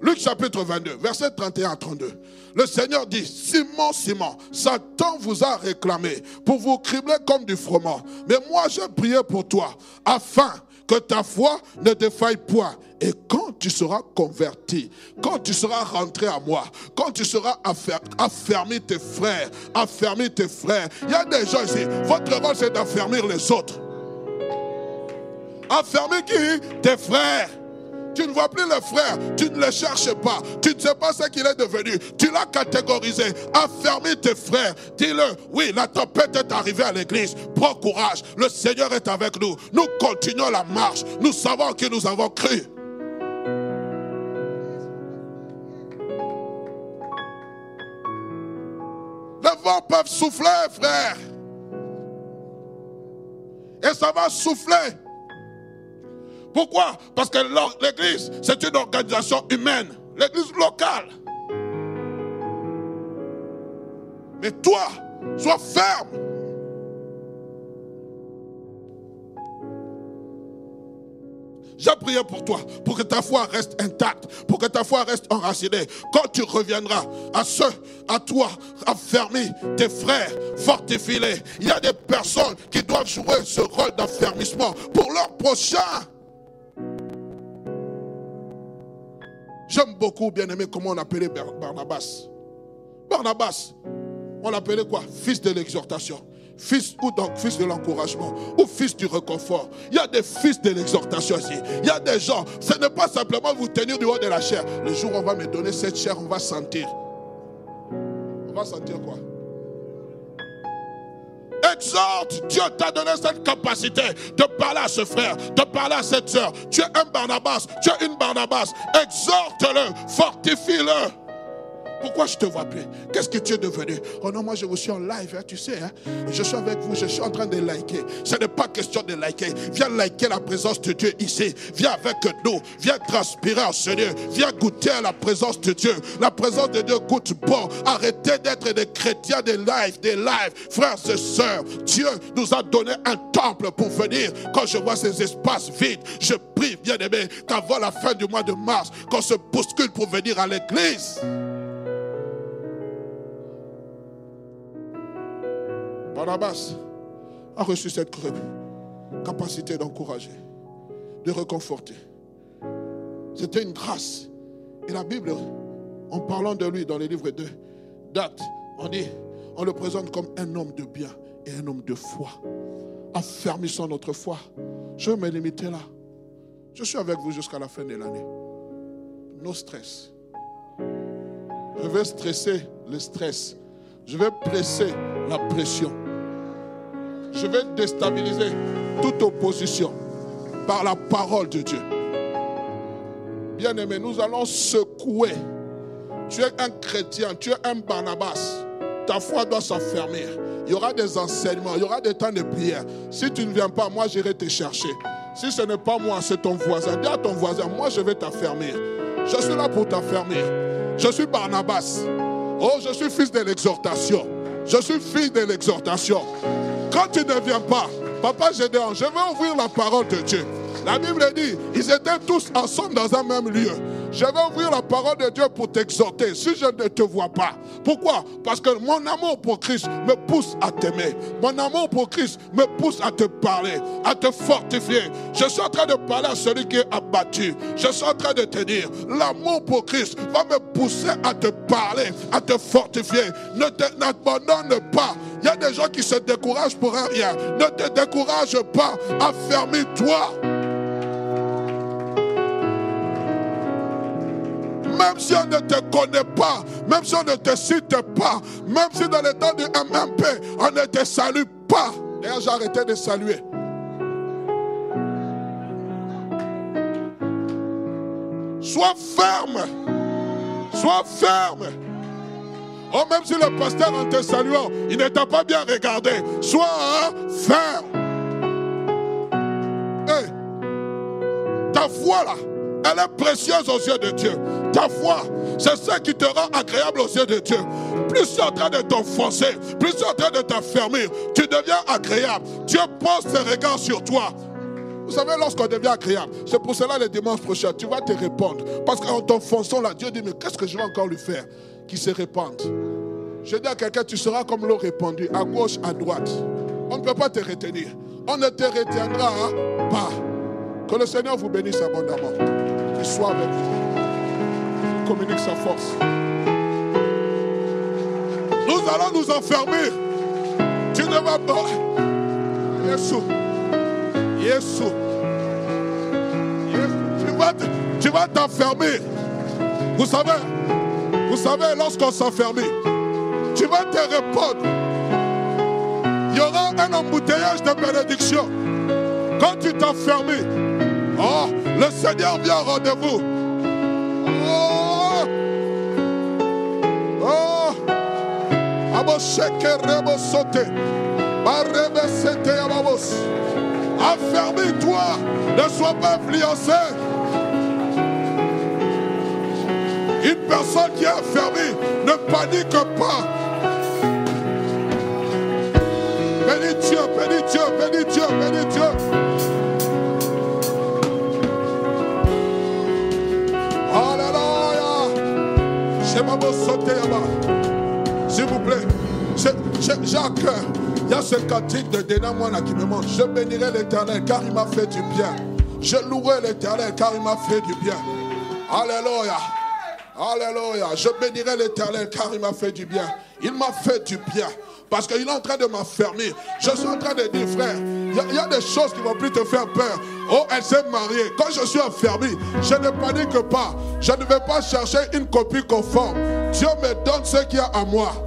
Luc chapitre 22, verset 31 à 32. Le Seigneur dit, Simon, Simon, Satan vous a réclamé pour vous cribler comme du froment. Mais moi, j'ai prié pour toi, afin que ta foi ne défaille point. Et quand tu seras converti, quand tu seras rentré à moi, quand tu seras affermi tes frères, affermi tes frères. Il y a des gens ici, votre rôle c'est d'affermir les autres. Affermir qui? Tes frères. Tu ne vois plus le frère, tu ne le cherches pas, tu ne sais pas ce qu'il est devenu. Tu l'as catégorisé. Affermis tes frères. Dis-le, oui, la tempête est arrivée à l'église. Prends courage, le Seigneur est avec nous. Nous continuons la marche. Nous savons que nous avons cru. Les vents peuvent souffler, frère. et ça va souffler. Pourquoi? Parce que l'église, c'est une organisation humaine, l'église locale. Mais toi, sois ferme. J'ai prié pour toi, pour que ta foi reste intacte, pour que ta foi reste enracinée. Quand tu reviendras à ceux, à toi, affermis, tes frères, fortifie-les. Il y a des personnes qui doivent jouer ce rôle d'affermissement pour leur prochain. J'aime beaucoup, bien aimé, comment on appelait Barnabas. Barnabas, on l'appelait quoi? Fils de l'exhortation. Fils ou donc fils de l'encouragement ou fils du réconfort. Il y a des fils de l'exhortation ici. Il y a des gens, ce n'est pas simplement vous tenir du haut de la chair. Le jour où on va me donner cette chair, on va sentir. On va sentir quoi? Exhorte, Dieu t'a donné cette capacité de parler à ce frère, de parler à cette soeur. Tu es un Barnabas, tu es une Barnabas. Exhorte-le, fortifie-le. Pourquoi je ne te vois plus? Qu'est-ce que tu es devenu? Oh non, moi je vous suis en live, hein, tu sais. Hein. Je suis avec vous, je suis en train de liker. Ce n'est pas question de liker. Viens liker la présence de Dieu ici. Viens avec nous. Viens transpirer en lieu. Viens goûter à la présence de Dieu. La présence de Dieu goûte bon. Arrêtez d'être des chrétiens des lives, des lives. Frères et sœurs, Dieu nous a donné un temple pour venir. Quand je vois ces espaces vides, je prie, bien aimé, qu'avant la fin du mois de mars, qu'on se bouscule pour venir à l'église. Barnabas a reçu cette capacité d'encourager, de réconforter. C'était une grâce. Et la Bible, en parlant de lui dans les livres de date, on dit, on le présente comme un homme de bien et un homme de foi. Affermissant notre foi. Je vais me limiter là. Je suis avec vous jusqu'à la fin de l'année. No stress. Je vais stresser le stress. Je vais presser la pression je vais déstabiliser toute opposition par la parole de Dieu. Bien-aimé, nous allons secouer. Tu es un chrétien, tu es un Barnabas. Ta foi doit s'enfermer. Il y aura des enseignements, il y aura des temps de prière. Si tu ne viens pas, moi j'irai te chercher. Si ce n'est pas moi, c'est ton voisin. Dis à ton voisin, moi je vais t'affermir. Je suis là pour t'affermir. Je suis Barnabas. Oh, je suis fils de l'exhortation. Je suis fils de l'exhortation. Quand tu ne viens pas, Papa Gédéon, je vais ouvrir la parole de Dieu. La Bible dit, ils étaient tous ensemble dans un même lieu. Je vais ouvrir la parole de Dieu pour t'exhorter si je ne te vois pas. Pourquoi? Parce que mon amour pour Christ me pousse à t'aimer. Mon amour pour Christ me pousse à te parler, à te fortifier. Je suis en train de parler à celui qui est abattu. Je suis en train de te dire, l'amour pour Christ va me pousser à te parler, à te fortifier. Ne t'abandonne pas. Il y a des gens qui se découragent pour rien. Ne te décourage pas. Affermis-toi. Même si on ne te connaît pas, même si on ne te cite pas, même si dans le temps du MMP, on ne te salue pas. D'ailleurs, j'ai arrêté de saluer. Sois ferme. Sois ferme. Oh, même si le pasteur en te saluant, il ne t'a pas bien regardé, sois ferme. ta foi là, elle est précieuse aux yeux de Dieu. Ta foi, c'est ce qui te rend agréable aux yeux de Dieu. Plus tu es en train de t'enfoncer, plus tu es en train de t'affermir, tu deviens agréable. Dieu pose ses regards sur toi. Vous savez, lorsqu'on devient agréable, c'est pour cela le dimanche prochain, tu vas te répondre. Parce qu'en t'enfonçant là, Dieu dit, mais qu'est-ce que je vais encore lui faire Qui se répande? Je dis à quelqu'un, tu seras comme l'eau répandue, à gauche, à droite. On ne peut pas te retenir. On ne te retiendra pas. Que le Seigneur vous bénisse abondamment. Qu'il soit avec vous. Communique sa force. Nous allons nous enfermer. Tu ne vas pas. Yesu. Yesu. Tu vas t'enfermer. Vous savez, vous savez, lorsqu'on s'enferme, tu vas te répondre. Il y aura un embouteillage de bénédiction. Quand tu t'enfermes, Oh, le Seigneur vient au rendez-vous. Oh, Abosheke rebo sote. Barebe sete ababos. Affermis-toi. Ne sois pas influencé. Une personne qui est affermie ne panique pas. Bénis Dieu, bénis Dieu, bénis Dieu, bénis Dieu. Alléluia. Je vais sauter là-bas. Vous plaît. Jacques, il y a ce cantique de Déna qui me montre. Je bénirai l'éternel car il m'a fait du bien. Je louerai l'éternel car il m'a fait du bien. Alléluia. Alléluia. Je bénirai l'éternel car il m'a fait du bien. Il m'a fait du bien. Parce qu'il est en train de m'affermir. Je suis en train de dire, frère, il y, a des choses qui vont plus te faire peur. Oh, elle s'est mariée. Quand je suis affermi, je ne panique pas. Je ne vais pas chercher une copie conforme. Dieu me donne ce qu'il y a à moi.